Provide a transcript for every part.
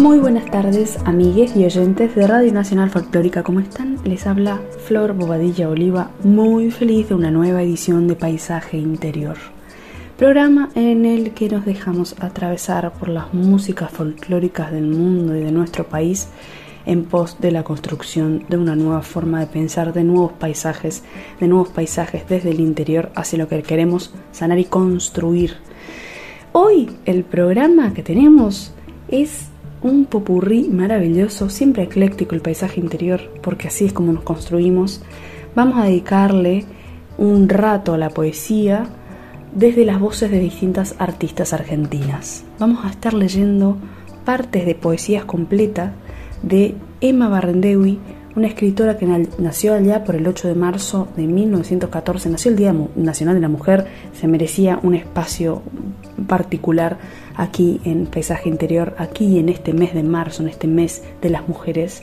Muy buenas tardes, amigues y oyentes de Radio Nacional Folclórica, ¿cómo están? Les habla Flor Bobadilla Oliva, muy feliz de una nueva edición de Paisaje Interior, programa en el que nos dejamos atravesar por las músicas folclóricas del mundo y de nuestro país en pos de la construcción de una nueva forma de pensar, de nuevos paisajes, de nuevos paisajes desde el interior hacia lo que queremos sanar y construir. Hoy el programa que tenemos es un popurrí maravilloso, siempre ecléctico el paisaje interior, porque así es como nos construimos. Vamos a dedicarle un rato a la poesía desde las voces de distintas artistas argentinas. Vamos a estar leyendo partes de poesías completas de Emma Barrendewi, una escritora que nació allá por el 8 de marzo de 1914, nació el Día Nacional de la Mujer, se merecía un espacio particular aquí en Paisaje Interior, aquí en este mes de marzo, en este mes de las mujeres.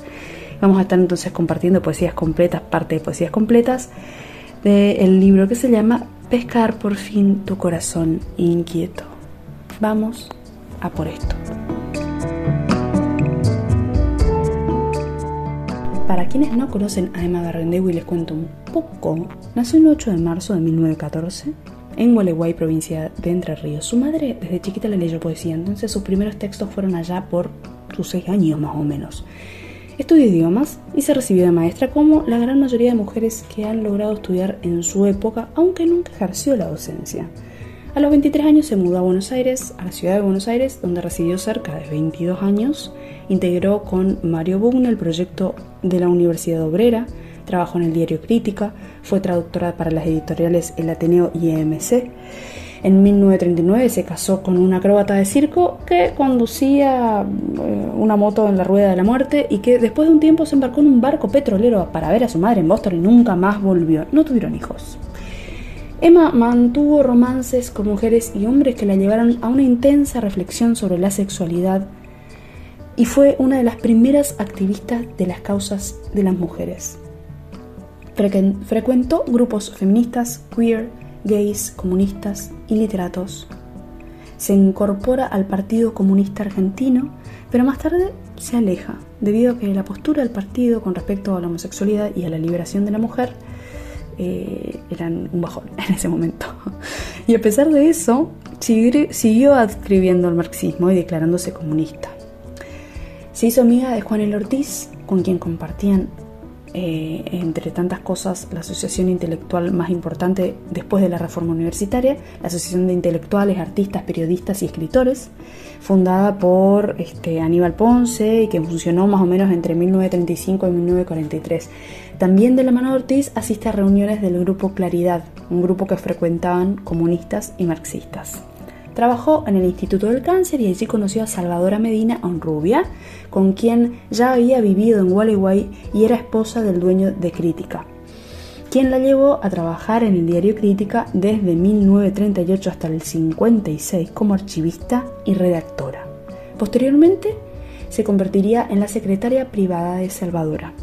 Vamos a estar entonces compartiendo poesías completas, parte de poesías completas del libro que se llama Pescar por fin tu corazón inquieto. Vamos a por esto. Para quienes no conocen a Emma y les cuento un poco. Nació el 8 de marzo de 1914 en Gualeguay, provincia de Entre Ríos. Su madre desde chiquita le leyó poesía, entonces sus primeros textos fueron allá por sus seis años más o menos. Estudió idiomas y se recibió de maestra como la gran mayoría de mujeres que han logrado estudiar en su época, aunque nunca ejerció la docencia. A los 23 años se mudó a Buenos Aires, a la ciudad de Buenos Aires, donde residió cerca de 22 años. Integró con Mario Bugno el proyecto de la Universidad Obrera, trabajó en el diario Crítica, fue traductora para las editoriales El Ateneo y EMC. En 1939 se casó con una acróbata de circo que conducía eh, una moto en la rueda de la muerte y que después de un tiempo se embarcó en un barco petrolero para ver a su madre en Boston y nunca más volvió. No tuvieron hijos. Emma mantuvo romances con mujeres y hombres que la llevaron a una intensa reflexión sobre la sexualidad y fue una de las primeras activistas de las causas de las mujeres. Frecuentó grupos feministas, queer, gays, comunistas y literatos. Se incorpora al Partido Comunista Argentino, pero más tarde se aleja, debido a que la postura del partido con respecto a la homosexualidad y a la liberación de la mujer eh, eran un bajón en ese momento. Y a pesar de eso, siguió adscribiendo al marxismo y declarándose comunista. Se hizo amiga de Juan El Ortiz, con quien compartían eh, entre tantas cosas, la asociación intelectual más importante después de la reforma universitaria, la Asociación de Intelectuales, Artistas, Periodistas y Escritores, fundada por este, Aníbal Ponce y que funcionó más o menos entre 1935 y 1943. También de la mano de Ortiz asiste a reuniones del grupo Claridad, un grupo que frecuentaban comunistas y marxistas. Trabajó en el Instituto del Cáncer y allí conoció a Salvadora Medina Onrubia, con quien ya había vivido en Gualeguay y era esposa del dueño de Crítica, quien la llevó a trabajar en el diario Crítica desde 1938 hasta el 56 como archivista y redactora. Posteriormente se convertiría en la secretaria privada de Salvadora.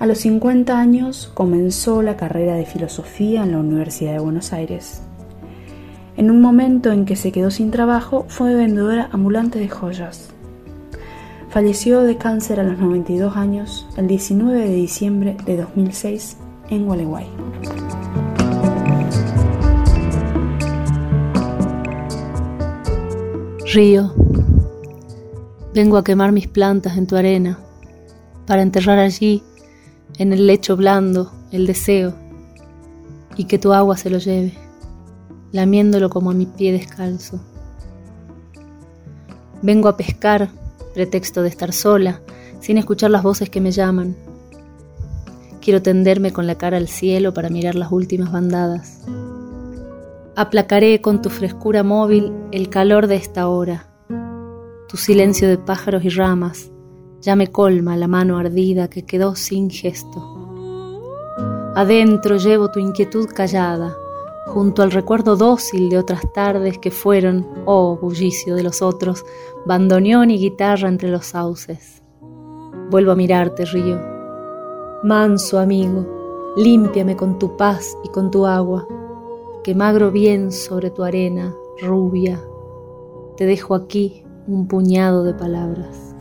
A los 50 años comenzó la carrera de filosofía en la Universidad de Buenos Aires. En un momento en que se quedó sin trabajo, fue vendedora ambulante de joyas. Falleció de cáncer a los 92 años el 19 de diciembre de 2006 en Gualeguay. Río, vengo a quemar mis plantas en tu arena, para enterrar allí, en el lecho blando, el deseo, y que tu agua se lo lleve lamiéndolo como a mi pie descalzo. Vengo a pescar, pretexto de estar sola, sin escuchar las voces que me llaman. Quiero tenderme con la cara al cielo para mirar las últimas bandadas. Aplacaré con tu frescura móvil el calor de esta hora. Tu silencio de pájaros y ramas ya me colma la mano ardida que quedó sin gesto. Adentro llevo tu inquietud callada, junto al recuerdo dócil de otras tardes que fueron, oh bullicio de los otros, bandoneón y guitarra entre los sauces. Vuelvo a mirarte, río. Manso amigo, límpiame con tu paz y con tu agua, que magro bien sobre tu arena, rubia. Te dejo aquí un puñado de palabras.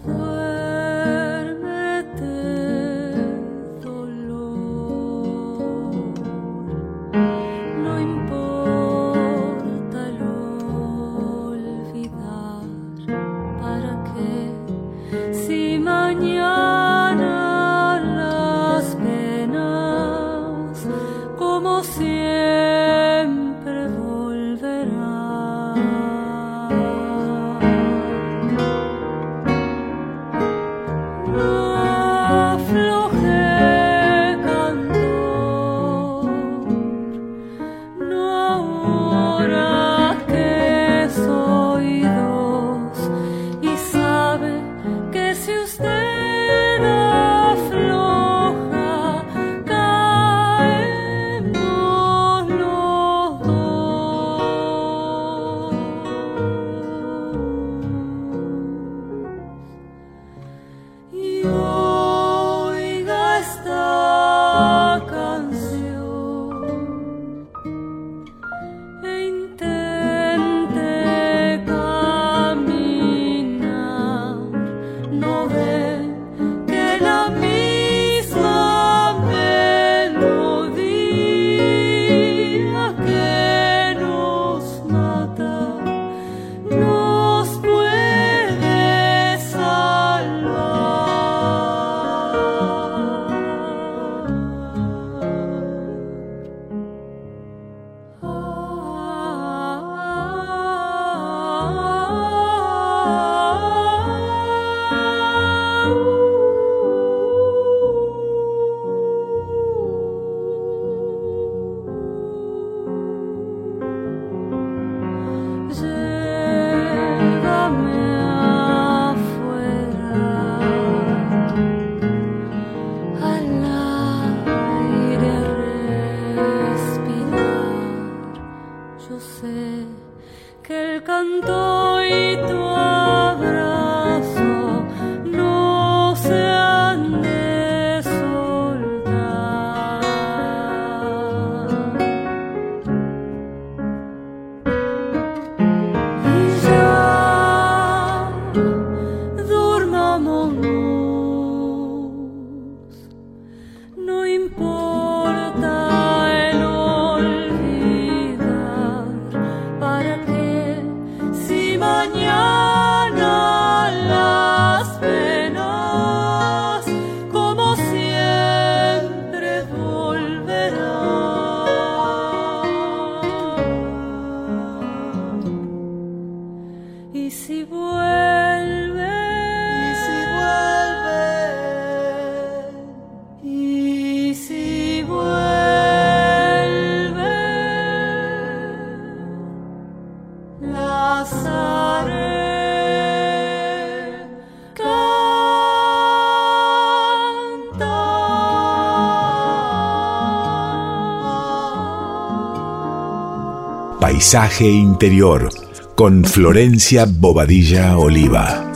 Paisaje Interior con Florencia Bobadilla Oliva.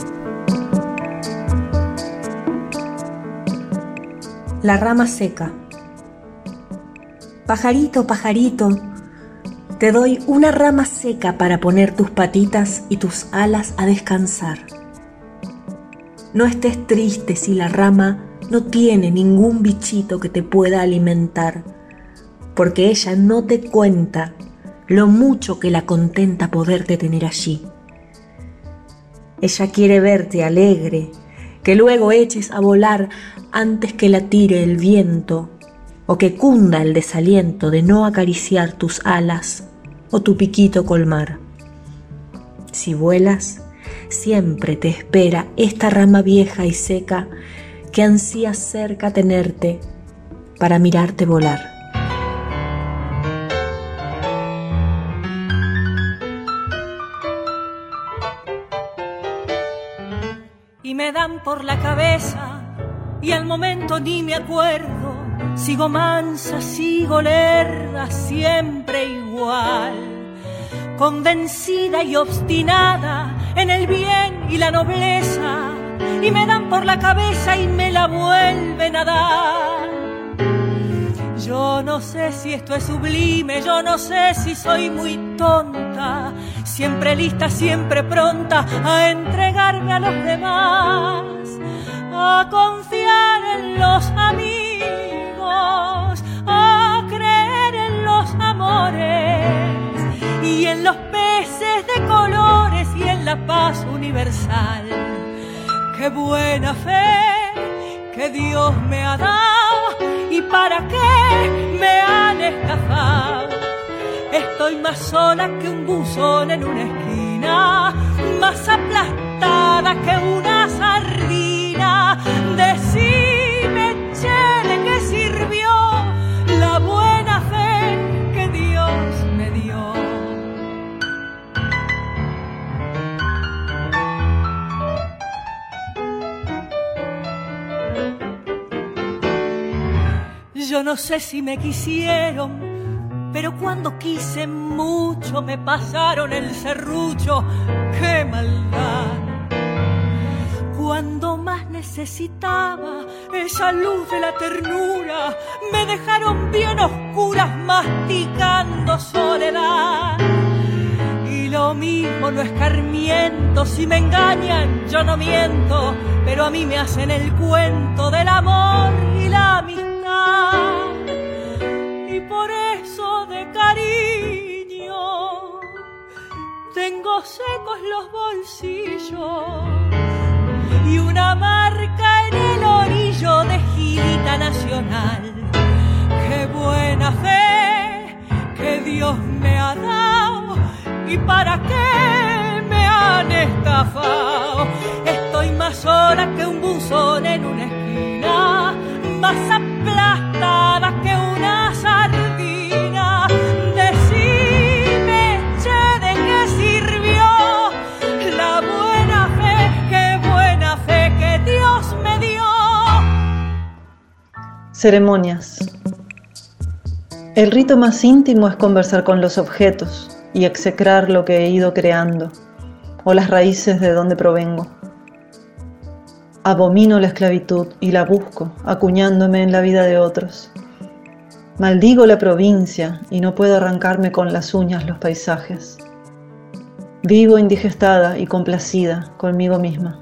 La rama seca. Pajarito, pajarito, te doy una rama seca para poner tus patitas y tus alas a descansar. No estés triste si la rama no tiene ningún bichito que te pueda alimentar, porque ella no te cuenta lo mucho que la contenta poderte tener allí. Ella quiere verte alegre, que luego eches a volar antes que la tire el viento o que cunda el desaliento de no acariciar tus alas o tu piquito colmar. Si vuelas, siempre te espera esta rama vieja y seca que ansía cerca tenerte, para mirarte volar. Me dan por la cabeza y al momento ni me acuerdo. Sigo mansa, sigo lerda, siempre igual. Convencida y obstinada en el bien y la nobleza. Y me dan por la cabeza y me la vuelven a dar. Yo no sé si esto es sublime, yo no sé si soy muy tonta, siempre lista, siempre pronta a entregarme a los demás, a confiar en los amigos, a creer en los amores y en los peces de colores y en la paz universal. Qué buena fe que Dios me ha dado ¿Y para qué me han estafado? Estoy más sola que un buzón en una esquina, más aplastada que una sardina. Decime, Yo no sé si me quisieron, pero cuando quise mucho me pasaron el serrucho. ¡Qué maldad! Cuando más necesitaba esa luz de la ternura, me dejaron bien oscuras masticando soledad. Y lo mismo no escarmiento, si me engañan yo no miento, pero a mí me hacen el cuento del amor y la amistad y por eso de cariño tengo secos los bolsillos y una marca en el orillo de girita nacional. Qué buena fe que Dios me ha dado y para qué me han estafado. Estoy más sola que un buzón en una esquina, más aplastada que una sardina. Decime, che, ¿de qué sirvió la buena fe? Qué buena fe que Dios me dio. Ceremonias. El rito más íntimo es conversar con los objetos y execrar lo que he ido creando, o las raíces de donde provengo. Abomino la esclavitud y la busco, acuñándome en la vida de otros. Maldigo la provincia y no puedo arrancarme con las uñas los paisajes. Vivo indigestada y complacida conmigo misma.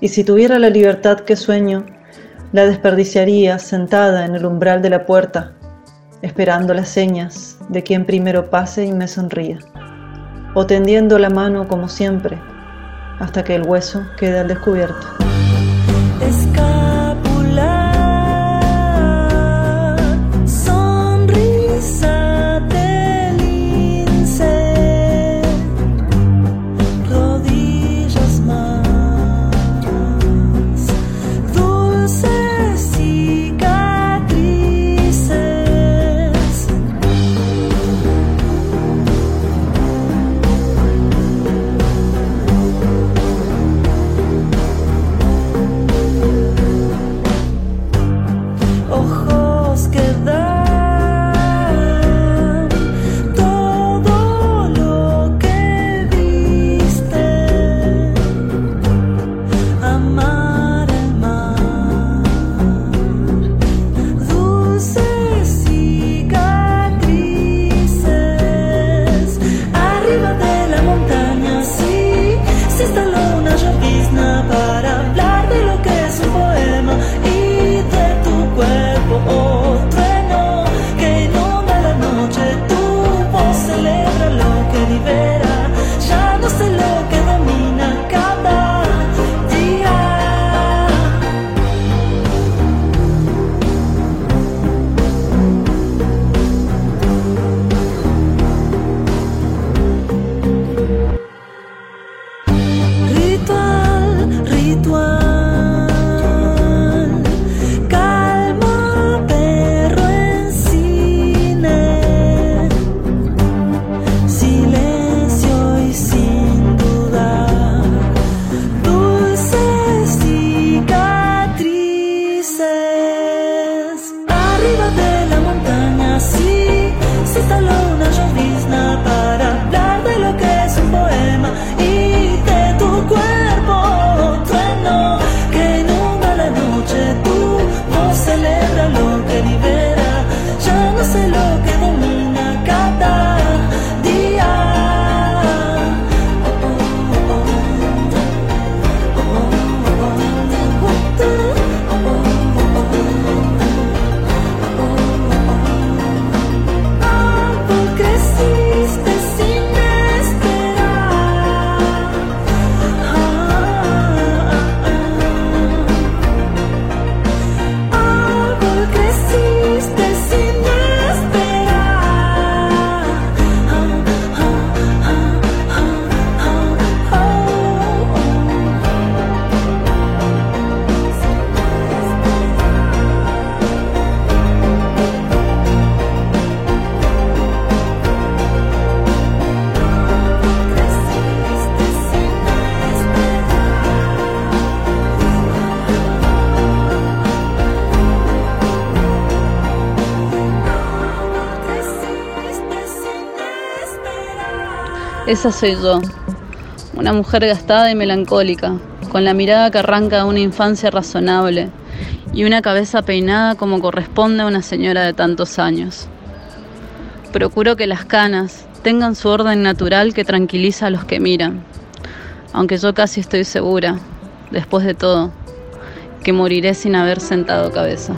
Y si tuviera la libertad que sueño, la desperdiciaría sentada en el umbral de la puerta, esperando las señas de quien primero pase y me sonría, o tendiendo la mano como siempre, hasta que el hueso quede al descubierto. the sky. Esa soy yo, una mujer gastada y melancólica, con la mirada que arranca de una infancia razonable y una cabeza peinada como corresponde a una señora de tantos años. Procuro que las canas tengan su orden natural que tranquiliza a los que miran, aunque yo casi estoy segura, después de todo, que moriré sin haber sentado cabeza.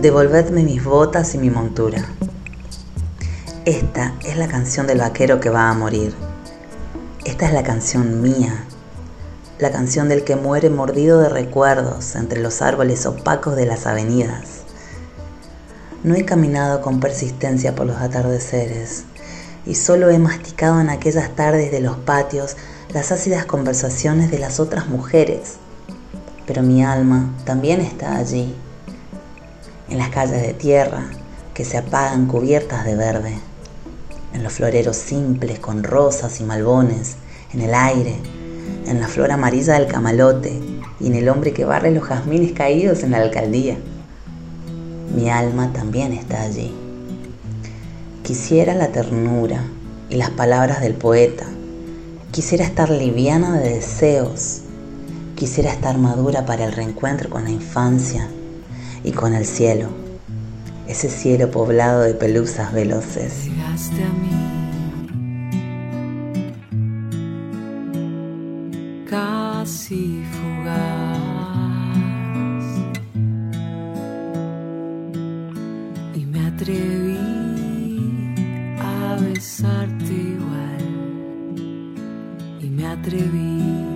Devolvedme mis botas y mi montura. Esta es la canción del vaquero que va a morir. Esta es la canción mía, la canción del que muere mordido de recuerdos entre los árboles opacos de las avenidas. No he caminado con persistencia por los atardeceres y solo he masticado en aquellas tardes de los patios las ácidas conversaciones de las otras mujeres. Pero mi alma también está allí, en las calles de tierra que se apagan cubiertas de verde, en los floreros simples con rosas y malbones, en el aire, en la flor amarilla del camalote y en el hombre que barre los jazmines caídos en la alcaldía. Mi alma también está allí. Quisiera la ternura y las palabras del poeta. Quisiera estar liviana de deseos. Quisiera estar madura para el reencuentro con la infancia y con el cielo. Ese cielo poblado de pelusas veloces. Llegaste a mí. Casi fugaz. Y me atreví a besarte igual. Y me atreví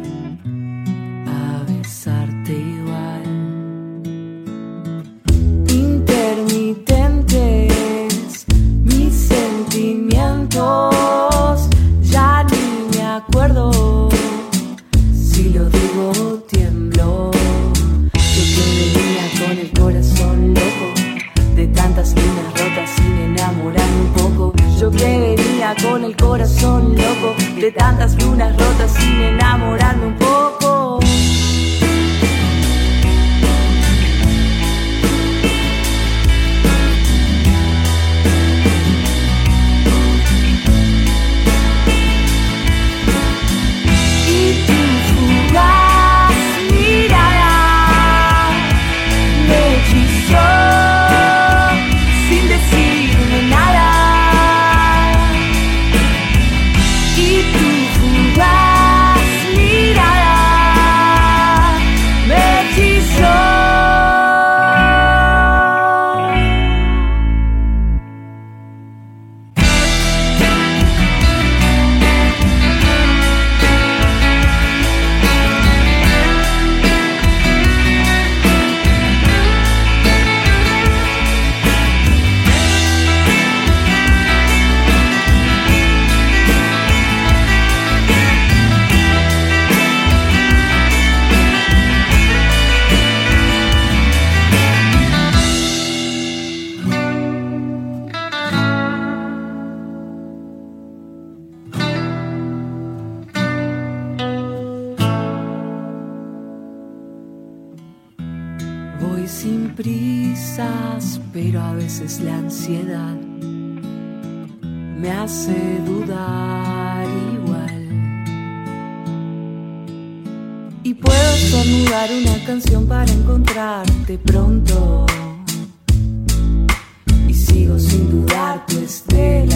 Sin prisas, pero a veces la ansiedad me hace dudar igual. Y puedo estornudar una canción para encontrarte pronto. Y sigo sin dudar, tu estela, mi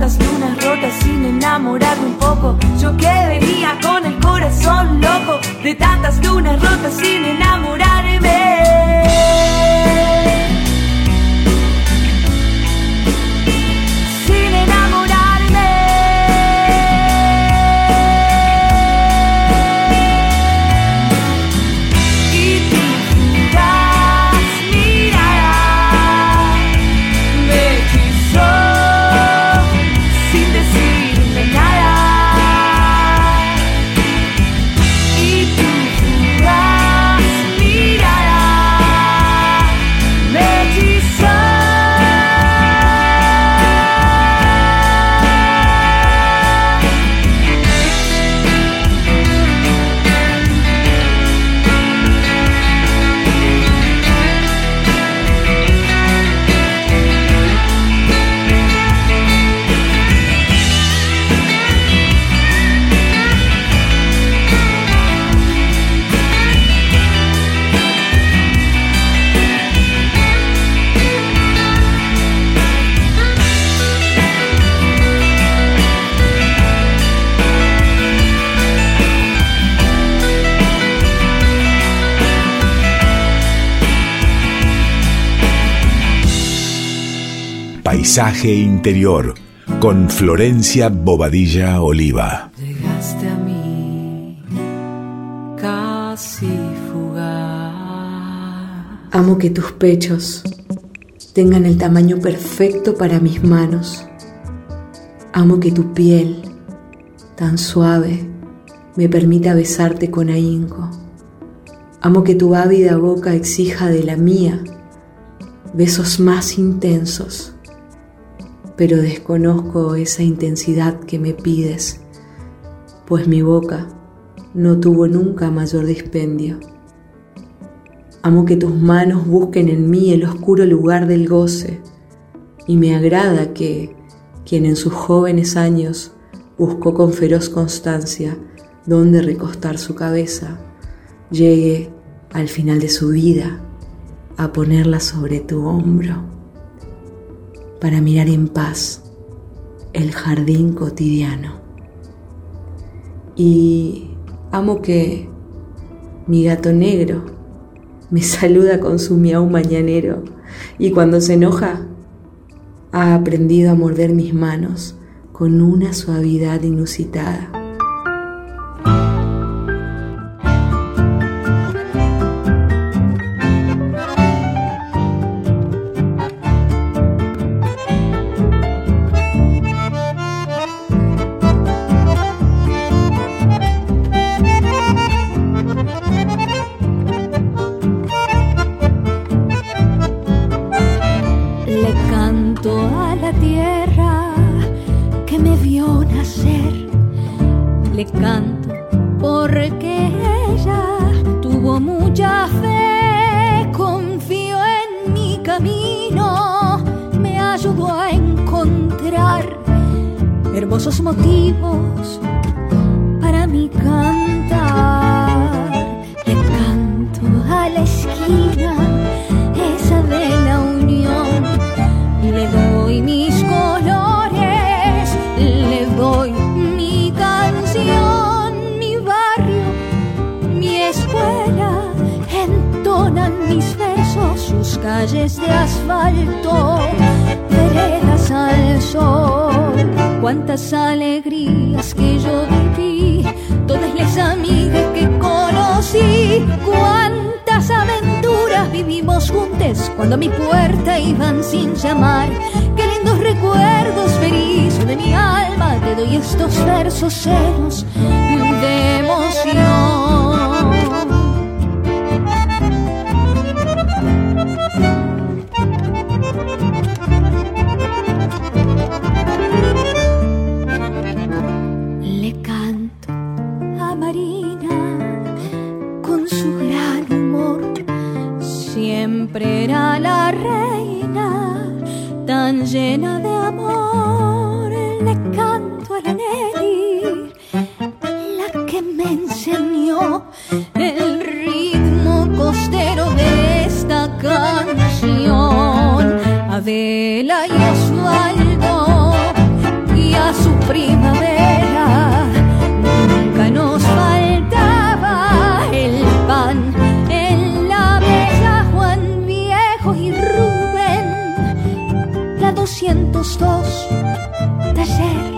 de tantas lunas rotas sin enamorarme un poco. Yo que venía con el corazón loco de tantas lunas rotas sin enamorarme. Paisaje Interior con Florencia Bobadilla Oliva. Llegaste a mí casi fugaz. Amo que tus pechos tengan el tamaño perfecto para mis manos. Amo que tu piel, tan suave, me permita besarte con ahínco. Amo que tu ávida boca exija de la mía besos más intensos, pero desconozco esa intensidad que me pides, pues mi boca no tuvo nunca mayor dispendio. Amo que tus manos busquen en mí el oscuro lugar del goce, y me agrada que quien en sus jóvenes años buscó con feroz constancia dónde recostar su cabeza, llegue al final de su vida a ponerla sobre tu hombro para mirar en paz el jardín cotidiano. Y amo que mi gato negro me saluda con su miau mañanero y cuando se enoja ha aprendido a morder mis manos con una suavidad inusitada. motivos para mi cantar. Le canto a la esquina esa de la unión. Le doy mis colores, le doy mi canción, mi barrio, mi escuela. Entonan mis versos sus calles de azul. cuántas alegrías que yo viví, todas las amigas que conocí, cuántas aventuras vivimos juntas cuando a mi puerta iban sin llamar. Qué lindos recuerdos feliz de mi alma, te doy estos versos ceros canción. Adela y Osvaldo y a su primavera nunca nos faltaba el pan en la mesa. Juan Viejo y Rubén, la 202 taller,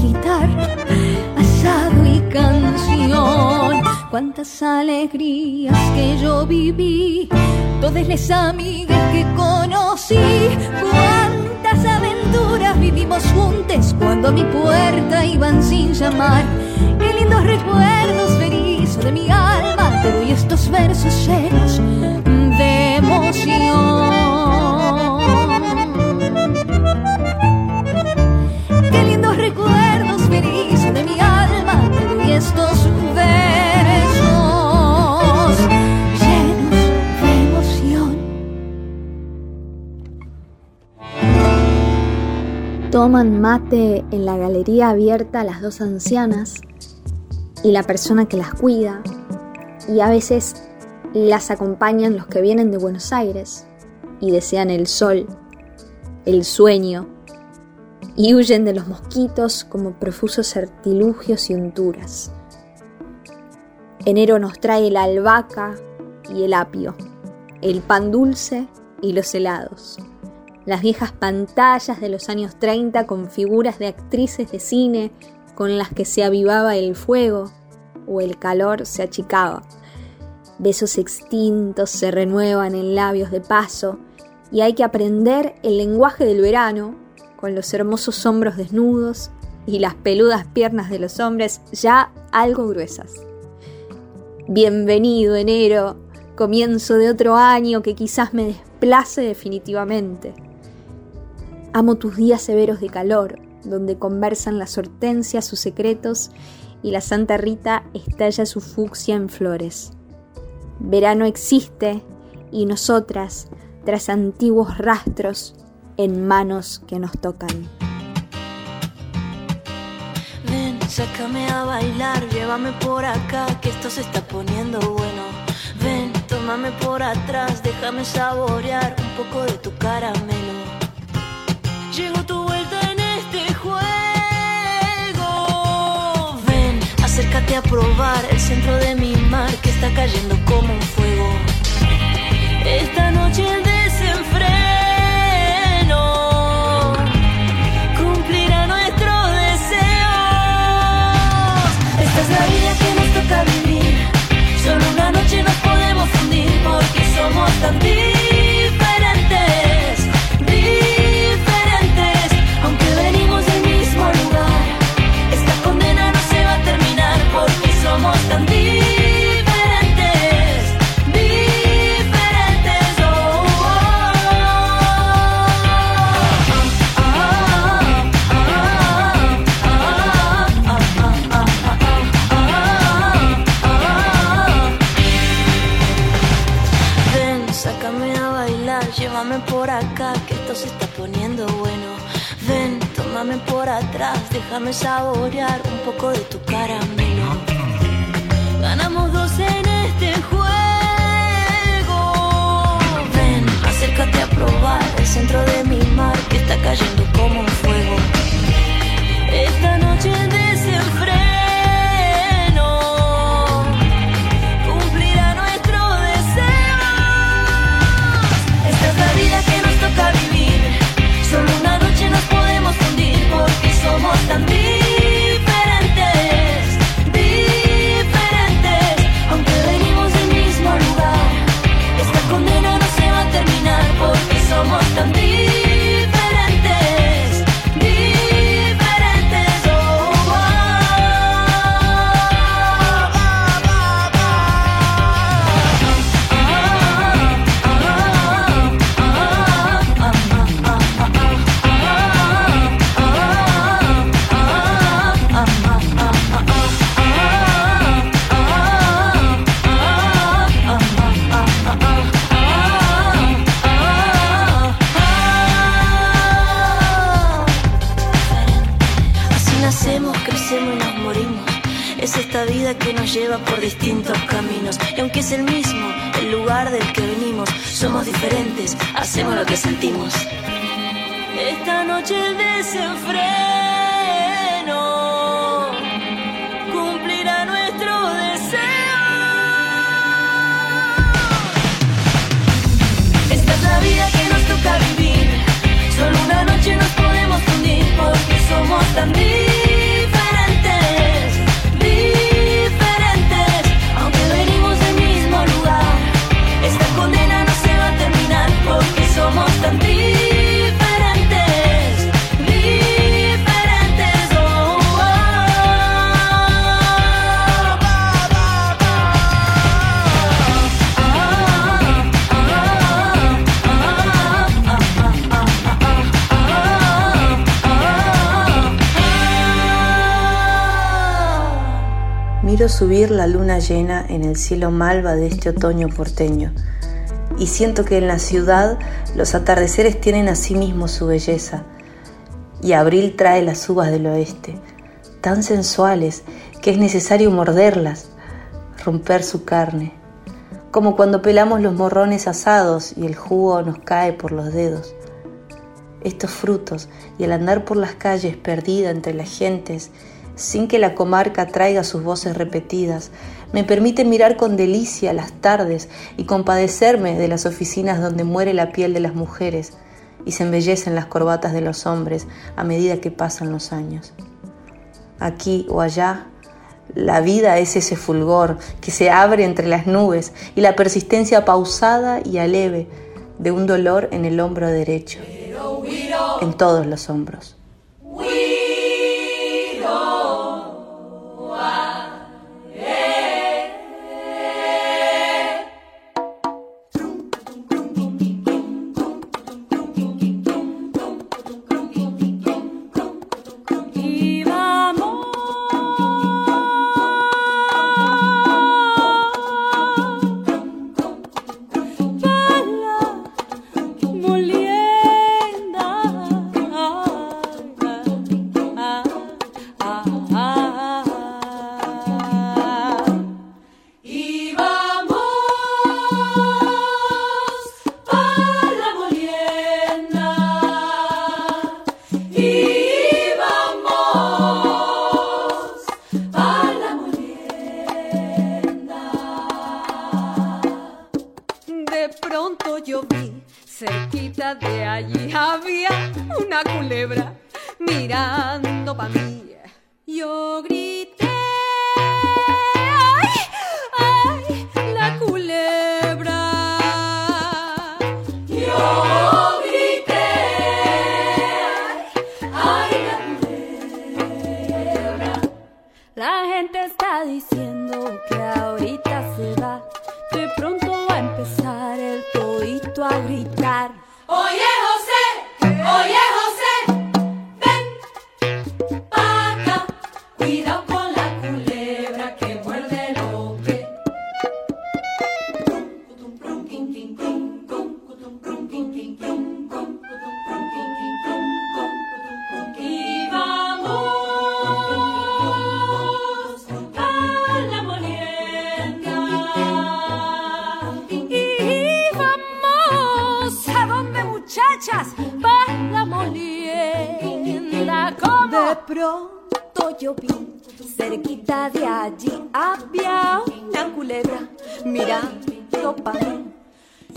guitarra, asado y canción cuántas alegrías que yo viví, todas las amigas que conocí, cuántas aventuras vivimos juntos cuando a mi puerta iban sin llamar. Qué lindos recuerdos feliz de mi alma, te doy estos versos llenos de emoción. Qué lindos recuerdos feliz de mi alma, te doy estos Toman mate en la galería abierta las dos ancianas y la persona que las cuida, y a veces las acompañan los que vienen de Buenos Aires y desean el sol, el sueño, y huyen de los mosquitos como profusos artilugios y unturas. Enero nos trae la albahaca y el apio, el pan dulce y los helados las viejas pantallas de los años 30 con figuras de actrices de cine con las que se avivaba el fuego o el calor se achicaba. Besos extintos se renuevan en labios de paso y hay que aprender el lenguaje del verano con los hermosos hombros desnudos y las peludas piernas de los hombres ya algo gruesas. Bienvenido enero, comienzo de otro año que quizás me desplace definitivamente. Amo tus días severos de calor, donde conversan las hortensias sus secretos y la Santa Rita estalla su fucsia en flores. Verano existe y nosotras, tras antiguos rastros, en manos que nos tocan. Ven, sácame a bailar, llévame por acá, que esto se está poniendo bueno. Ven, tómame por atrás, déjame saborear un poco de tu caramelo. Llegó tu vuelta en este juego. Ven, acércate a probar el centro de mi mar que está cayendo como un fuego. Esta noche el desenfreno cumplirá nuestros deseos. Esta es la vida que nos toca vivir. Solo una noche nos podemos fundir porque somos tan tómame por atrás, déjame saborear un poco de tu caramelo. Ganamos dos en este juego. Ven, acércate a probar el centro de mi mar que está cayendo como un fuego. Esta noche desenfreno somos tan el mismo, el lugar del que venimos, somos diferentes, hacemos lo que sentimos. Esta noche el desenfreno cumplirá nuestro deseo. Esta es la vida que nos toca vivir. Solo una noche nos podemos fundir porque somos tan diferentes, subir la luna llena en el cielo malva de este otoño porteño. Y siento que en la ciudad los atardeceres tienen asimismo su belleza. Y abril trae las uvas del oeste, tan sensuales que es necesario morderlas, romper su carne, como cuando pelamos los morrones asados y el jugo nos cae por los dedos. Estos frutos y al andar por las calles perdida entre las gentes, sin que la comarca traiga sus voces repetidas, me permite mirar con delicia las tardes y compadecerme de las oficinas donde muere la piel de las mujeres y se embellecen las corbatas de los hombres a medida que pasan los años. Aquí o allá, la vida es ese fulgor que se abre entre las nubes y la persistencia pausada y aleve de un dolor en el hombro derecho, en todos los hombros.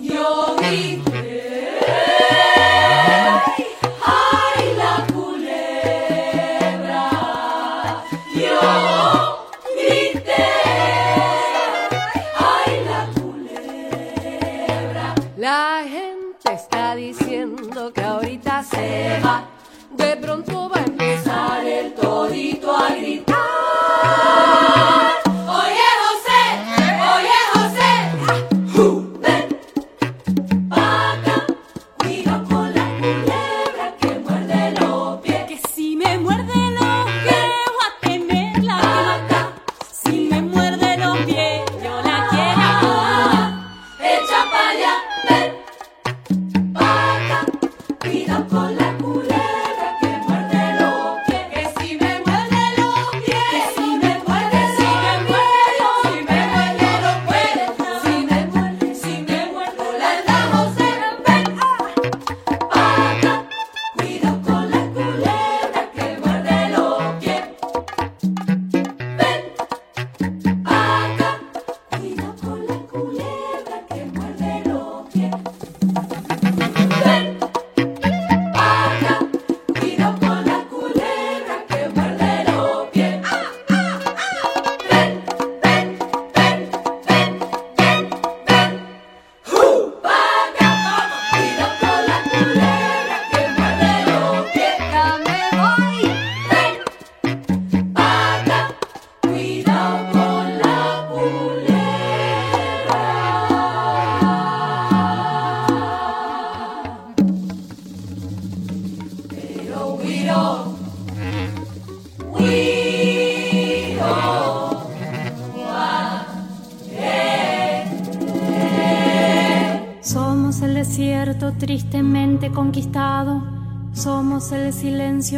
You're me. Yeah.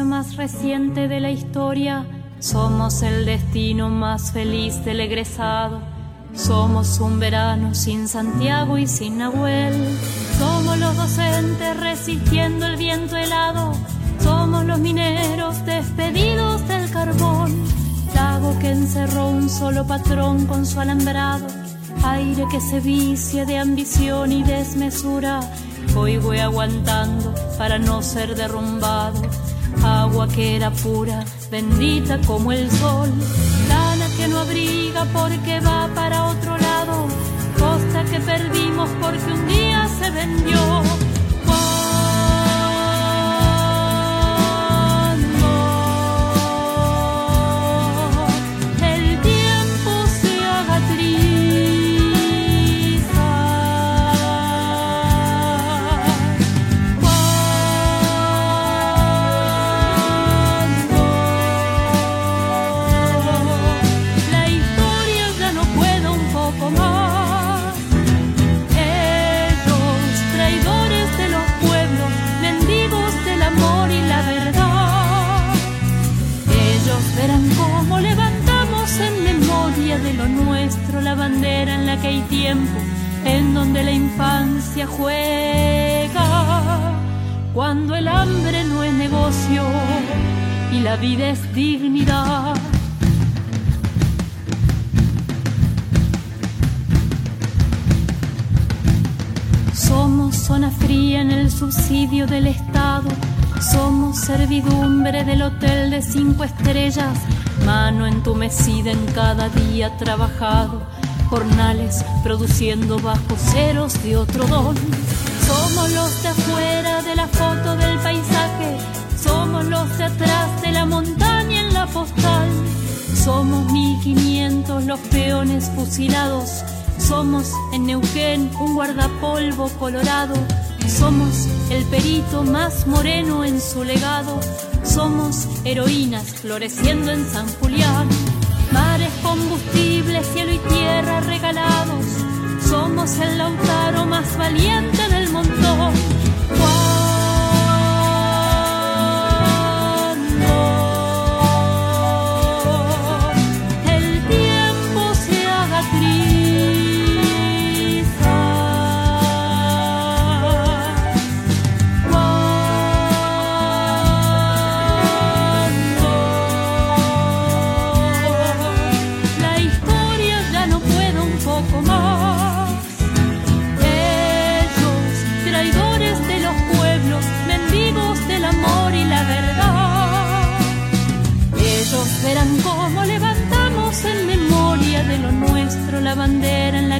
Más reciente de la historia, somos el destino más feliz del egresado. Somos un verano sin Santiago y sin Nahuel. Somos los docentes resistiendo el viento helado. Somos los mineros despedidos del carbón. Lago que encerró un solo patrón con su alambrado. aire que se vicia de ambición y desmesura. Hoy voy aguantando para no ser derrumbado. Agua que era pura, bendita como el sol. Lana que no abriga porque va para otro lado. Costa que perdimos porque un día se vendió hay tiempo en donde la infancia juega, cuando el hambre no es negocio y la vida es dignidad. Somos zona fría en el subsidio del Estado, somos servidumbre del hotel de cinco estrellas, mano entumecida en cada día trabajado produciendo bajo ceros de otro don. Somos los de afuera de la foto del paisaje, somos los de atrás de la montaña en la postal. Somos 1500 los peones fusilados, somos en Neuquén un guardapolvo colorado, somos el perito más moreno en su legado, somos heroínas floreciendo en San Julián mares, combustibles, cielo y tierra regalados. Somos el lautaro más valiente del montón.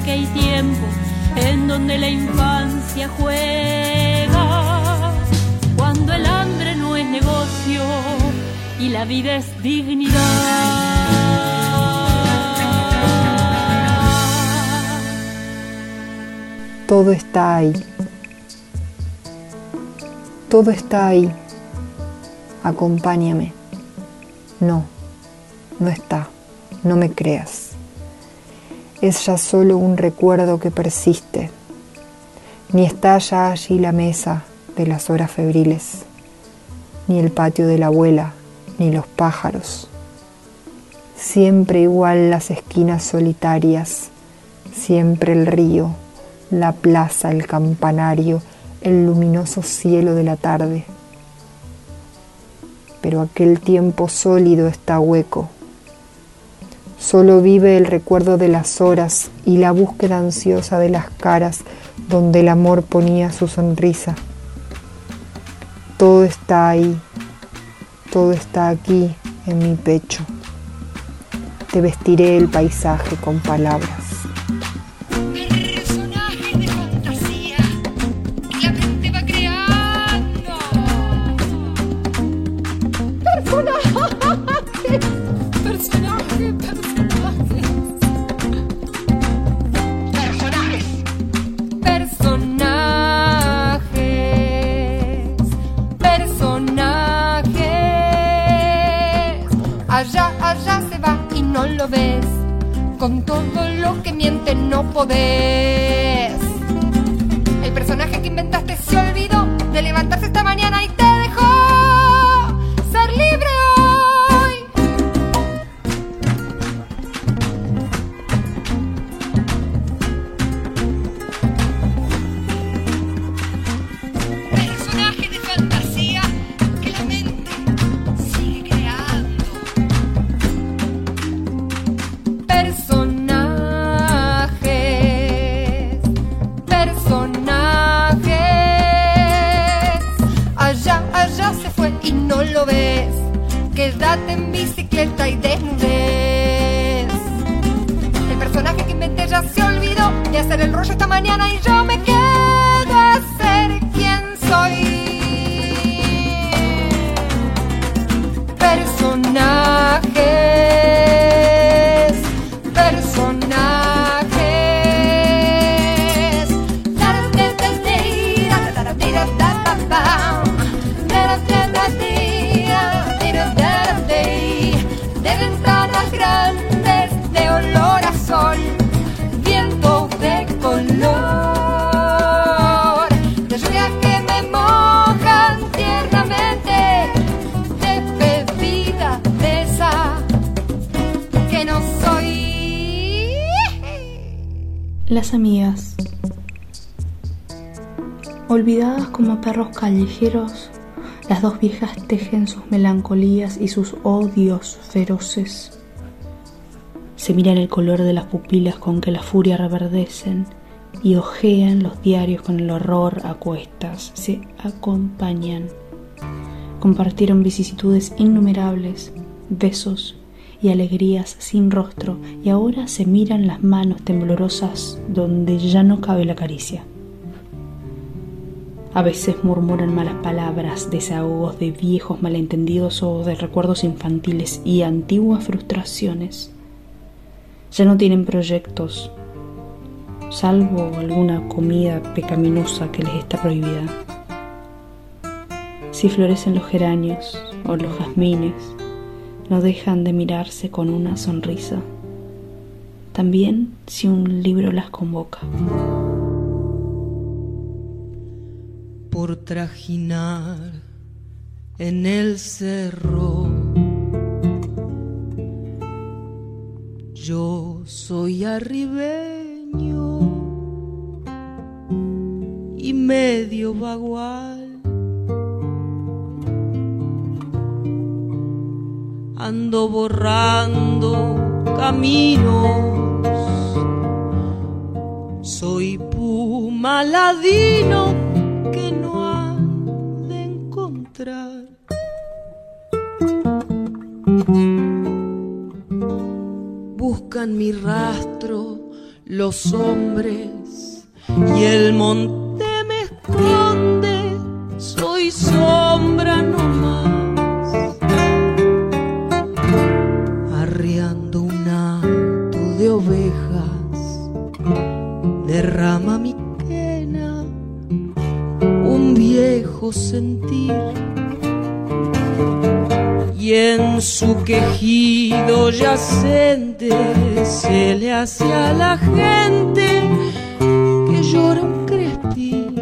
Que hay tiempo, en donde la infancia juega, cuando el hambre no es negocio y la vida es dignidad. Todo está ahí. Todo está ahí. Acompáñame. No, no está. No me creas es ya solo un recuerdo que persiste, ni está ya allí la mesa de las horas febriles, ni el patio de la abuela, ni los pájaros. Siempre igual las esquinas solitarias, siempre el río, la plaza, el campanario, el luminoso cielo de la tarde. Pero aquel tiempo sólido está hueco, Solo vive el recuerdo de las horas y la búsqueda ansiosa de las caras donde el amor ponía su sonrisa. Todo está ahí, todo está aquí en mi pecho. Te vestiré el paisaje con palabras. Dos viejas tejen sus melancolías y sus odios feroces. Se miran el color de las pupilas con que la furia reverdecen y ojean los diarios con el horror a cuestas. Se acompañan. Compartieron vicisitudes innumerables, besos y alegrías sin rostro y ahora se miran las manos temblorosas donde ya no cabe la caricia. A veces murmuran malas palabras, desahogos de viejos malentendidos o de recuerdos infantiles y antiguas frustraciones. Ya no tienen proyectos, salvo alguna comida pecaminosa que les está prohibida. Si florecen los geranios o los jazmines, no dejan de mirarse con una sonrisa. También si un libro las convoca. Por trajinar en el cerro. Yo soy arribeño y medio vagual. Ando borrando caminos. Soy puma ladino que no Buscan mi rastro los hombres y el monte me esconde, soy sombra nomás. Arreando un hato de ovejas, derrama mi quena un viejo sentir y en su quejido yacente se le hace a la gente que llora un crespín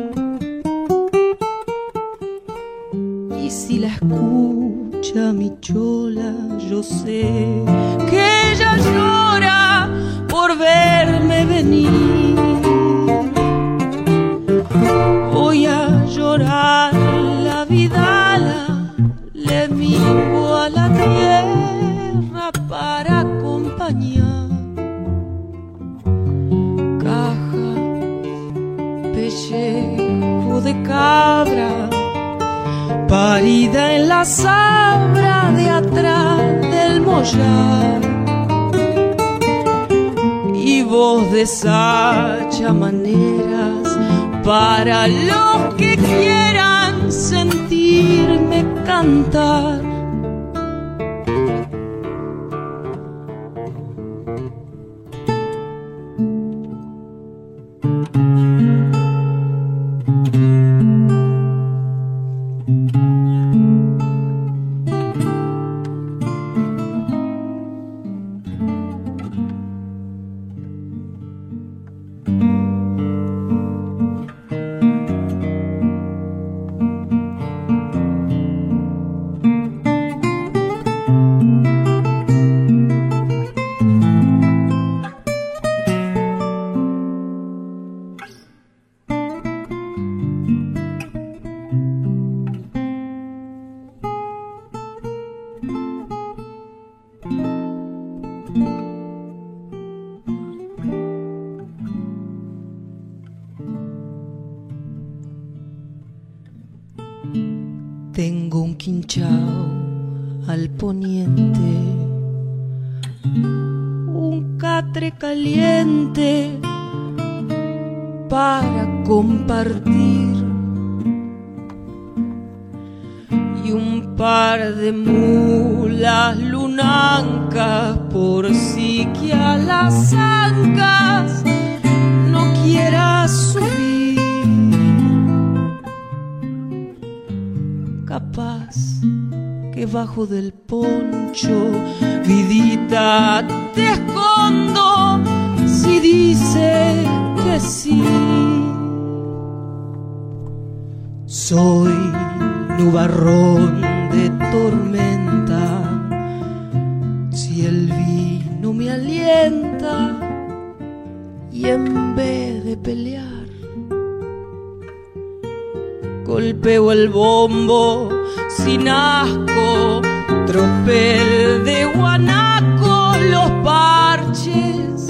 y si la escucha mi chola yo sé que ella llora por verme venir cabra, parida en la sabra de atrás del mollar. Y voz de sacha maneras para los que quieran sentirme cantar. Caliente para compartir y un par de mulas lunancas por si que a las ancas no quieras subir. Capaz que bajo del poncho, vidita, te escondo si dices que sí. Soy nubarrón de tormenta, si el vino me alienta y en vez de pelear, golpeo el bombo sin asco, tropel de guanaco, los parches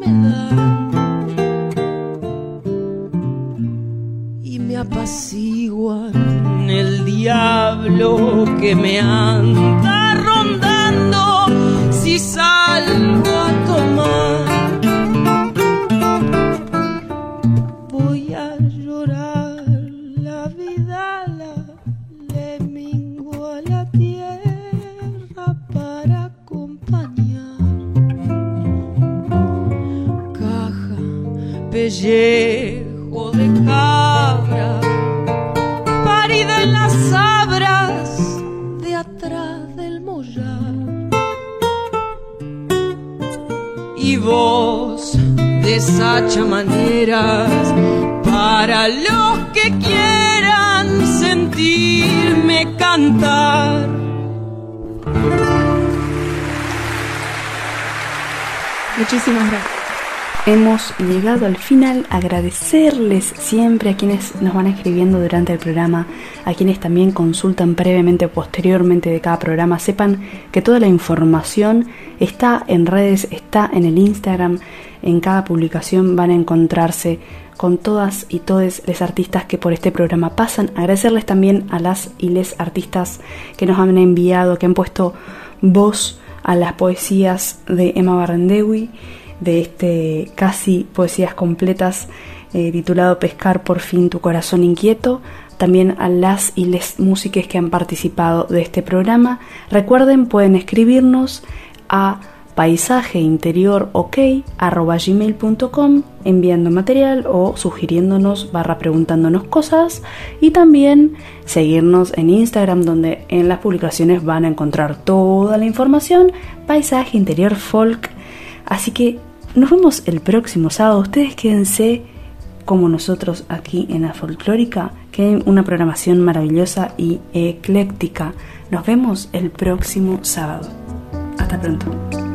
me dan. Y me apaciguan el diablo que me anda rondando. Si salgo pellejo de cabra, parida en las sabras de atrás del mollar. Y voz de sacha maneras para los que quieran sentirme cantar. Muchísimas gracias. Hemos llegado al final. Agradecerles siempre a quienes nos van escribiendo durante el programa, a quienes también consultan previamente o posteriormente de cada programa. Sepan que toda la información está en redes, está en el Instagram. En cada publicación van a encontrarse con todas y todos los artistas que por este programa pasan. Agradecerles también a las y les artistas que nos han enviado, que han puesto voz a las poesías de Emma Barrendewi, de este casi poesías completas eh, titulado Pescar por fin tu corazón inquieto, también a las y les músicas que han participado de este programa. Recuerden, pueden escribirnos a paisaje interior ok gmail.com enviando material o sugiriéndonos barra preguntándonos cosas y también seguirnos en Instagram donde en las publicaciones van a encontrar toda la información paisaje interior folk así que nos vemos el próximo sábado. Ustedes quédense como nosotros aquí en la folclórica que hay una programación maravillosa y ecléctica. Nos vemos el próximo sábado. Hasta pronto